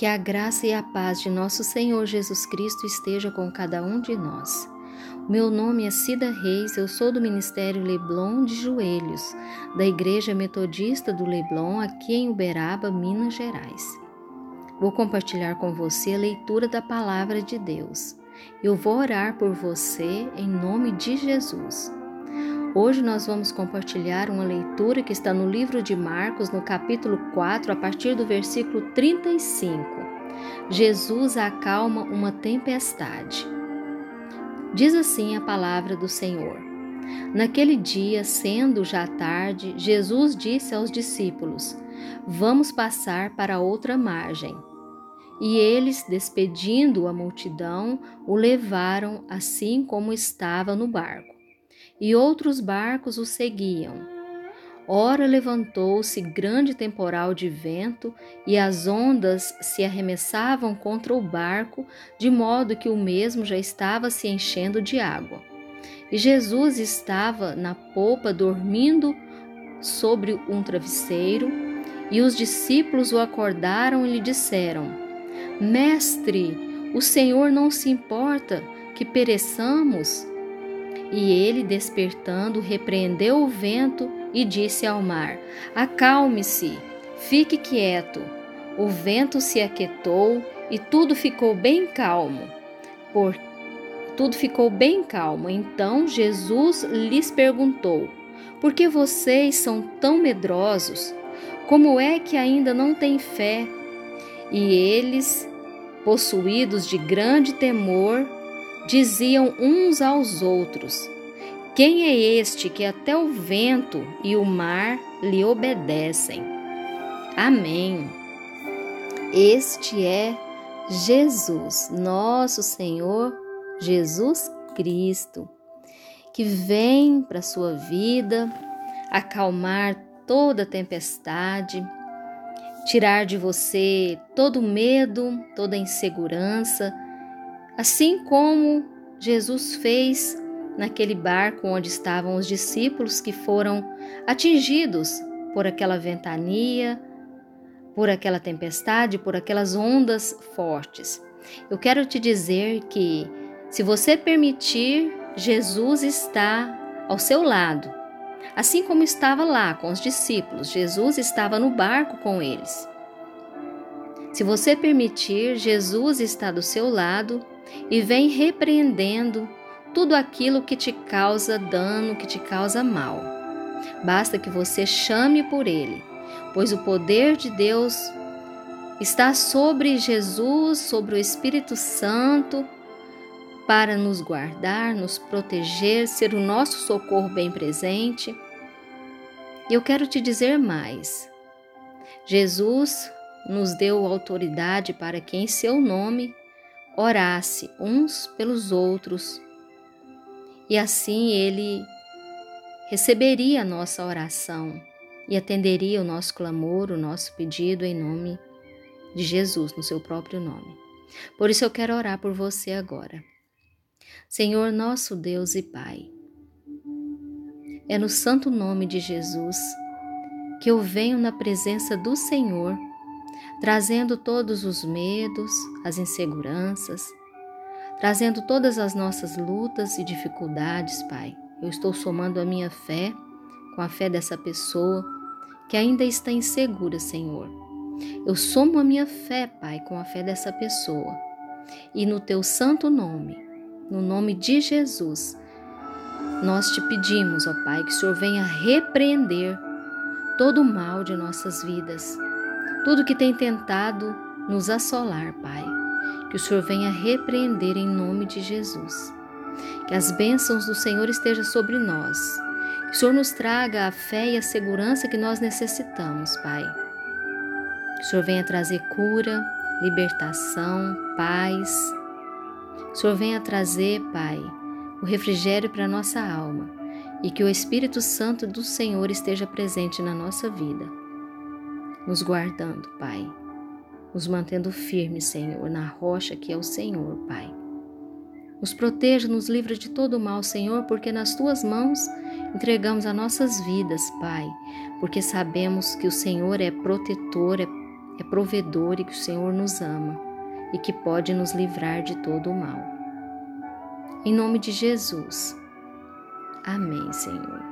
Que a graça e a paz de nosso Senhor Jesus Cristo esteja com cada um de nós. Meu nome é Cida Reis, eu sou do Ministério Leblon de Joelhos, da Igreja Metodista do Leblon, aqui em Uberaba, Minas Gerais. Vou compartilhar com você a leitura da palavra de Deus. Eu vou orar por você em nome de Jesus. Hoje nós vamos compartilhar uma leitura que está no livro de Marcos, no capítulo 4, a partir do versículo 35. Jesus acalma uma tempestade. Diz assim a palavra do Senhor. Naquele dia, sendo já tarde, Jesus disse aos discípulos: Vamos passar para outra margem. E eles, despedindo a multidão, o levaram assim como estava no barco e outros barcos o seguiam. Ora levantou-se grande temporal de vento, e as ondas se arremessavam contra o barco, de modo que o mesmo já estava se enchendo de água. E Jesus estava na popa dormindo sobre um travesseiro, e os discípulos o acordaram e lhe disseram: Mestre, o Senhor não se importa que pereçamos? E ele, despertando, repreendeu o vento e disse ao mar: Acalme-se, fique quieto. O vento se aquietou e tudo ficou bem calmo. Por tudo ficou bem calmo. Então Jesus lhes perguntou: Por que vocês são tão medrosos? Como é que ainda não têm fé? E eles, possuídos de grande temor, diziam uns aos outros: Quem é este que até o vento e o mar lhe obedecem? Amém. Este é Jesus, nosso Senhor Jesus Cristo, que vem para a sua vida acalmar toda tempestade, tirar de você todo medo, toda insegurança Assim como Jesus fez naquele barco onde estavam os discípulos que foram atingidos por aquela ventania, por aquela tempestade, por aquelas ondas fortes. Eu quero te dizer que, se você permitir, Jesus está ao seu lado. Assim como estava lá com os discípulos, Jesus estava no barco com eles. Se você permitir, Jesus está do seu lado e vem repreendendo tudo aquilo que te causa dano, que te causa mal. Basta que você chame por ele, pois o poder de Deus está sobre Jesus, sobre o Espírito Santo, para nos guardar, nos proteger, ser o nosso socorro bem presente. Eu quero te dizer mais. Jesus nos deu autoridade para que em seu nome orasse uns pelos outros e assim ele receberia a nossa oração e atenderia o nosso clamor, o nosso pedido em nome de Jesus, no seu próprio nome. Por isso eu quero orar por você agora. Senhor, nosso Deus e Pai, é no santo nome de Jesus que eu venho na presença do Senhor trazendo todos os medos, as inseguranças, trazendo todas as nossas lutas e dificuldades, Pai. Eu estou somando a minha fé com a fé dessa pessoa que ainda está insegura, Senhor. Eu somo a minha fé, Pai, com a fé dessa pessoa. E no teu santo nome, no nome de Jesus, nós te pedimos, ó Pai, que o Senhor venha repreender todo o mal de nossas vidas tudo que tem tentado nos assolar, Pai. Que o Senhor venha repreender em nome de Jesus. Que as bênçãos do Senhor estejam sobre nós. Que o Senhor nos traga a fé e a segurança que nós necessitamos, Pai. Que o Senhor venha trazer cura, libertação, paz. Que o Senhor venha trazer, Pai, o refrigério para a nossa alma e que o Espírito Santo do Senhor esteja presente na nossa vida nos guardando, Pai, nos mantendo firmes, Senhor, na rocha que é o Senhor, Pai. Nos proteja, nos livra de todo o mal, Senhor, porque nas tuas mãos entregamos as nossas vidas, Pai, porque sabemos que o Senhor é protetor, é, é provedor e que o Senhor nos ama e que pode nos livrar de todo o mal. Em nome de Jesus. Amém, Senhor.